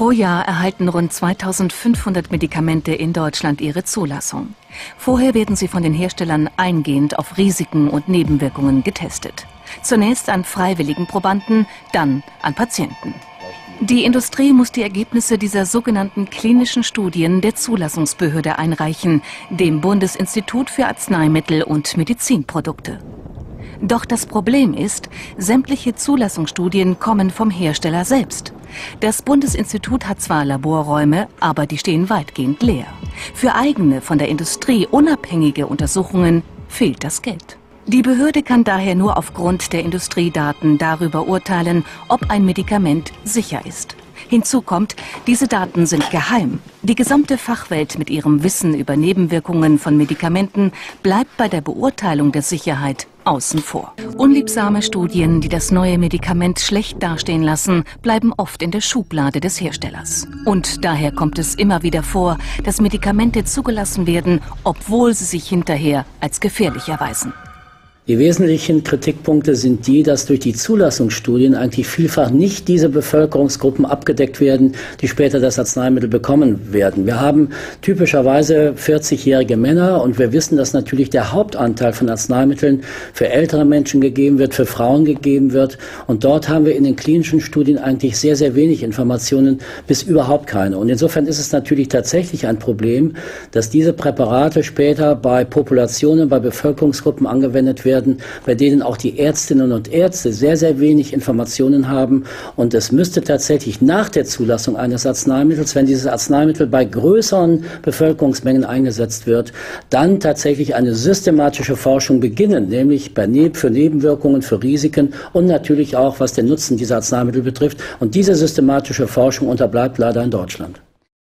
Pro Jahr erhalten rund 2500 Medikamente in Deutschland ihre Zulassung. Vorher werden sie von den Herstellern eingehend auf Risiken und Nebenwirkungen getestet. Zunächst an freiwilligen Probanden, dann an Patienten. Die Industrie muss die Ergebnisse dieser sogenannten klinischen Studien der Zulassungsbehörde einreichen, dem Bundesinstitut für Arzneimittel und Medizinprodukte. Doch das Problem ist, sämtliche Zulassungsstudien kommen vom Hersteller selbst. Das Bundesinstitut hat zwar Laborräume, aber die stehen weitgehend leer. Für eigene, von der Industrie unabhängige Untersuchungen fehlt das Geld. Die Behörde kann daher nur aufgrund der Industriedaten darüber urteilen, ob ein Medikament sicher ist. Hinzu kommt, diese Daten sind geheim. Die gesamte Fachwelt mit ihrem Wissen über Nebenwirkungen von Medikamenten bleibt bei der Beurteilung der Sicherheit außen vor. Unliebsame Studien, die das neue Medikament schlecht dastehen lassen, bleiben oft in der Schublade des Herstellers. Und daher kommt es immer wieder vor, dass Medikamente zugelassen werden, obwohl sie sich hinterher als gefährlich erweisen. Die wesentlichen Kritikpunkte sind die, dass durch die Zulassungsstudien eigentlich vielfach nicht diese Bevölkerungsgruppen abgedeckt werden, die später das Arzneimittel bekommen werden. Wir haben typischerweise 40-jährige Männer und wir wissen, dass natürlich der Hauptanteil von Arzneimitteln für ältere Menschen gegeben wird, für Frauen gegeben wird. Und dort haben wir in den klinischen Studien eigentlich sehr, sehr wenig Informationen, bis überhaupt keine. Und insofern ist es natürlich tatsächlich ein Problem, dass diese Präparate später bei Populationen, bei Bevölkerungsgruppen angewendet werden werden, bei denen auch die Ärztinnen und Ärzte sehr, sehr wenig Informationen haben. Und es müsste tatsächlich nach der Zulassung eines Arzneimittels, wenn dieses Arzneimittel bei größeren Bevölkerungsmengen eingesetzt wird, dann tatsächlich eine systematische Forschung beginnen, nämlich bei ne für Nebenwirkungen, für Risiken und natürlich auch, was den Nutzen dieser Arzneimittel betrifft. Und diese systematische Forschung unterbleibt leider in Deutschland.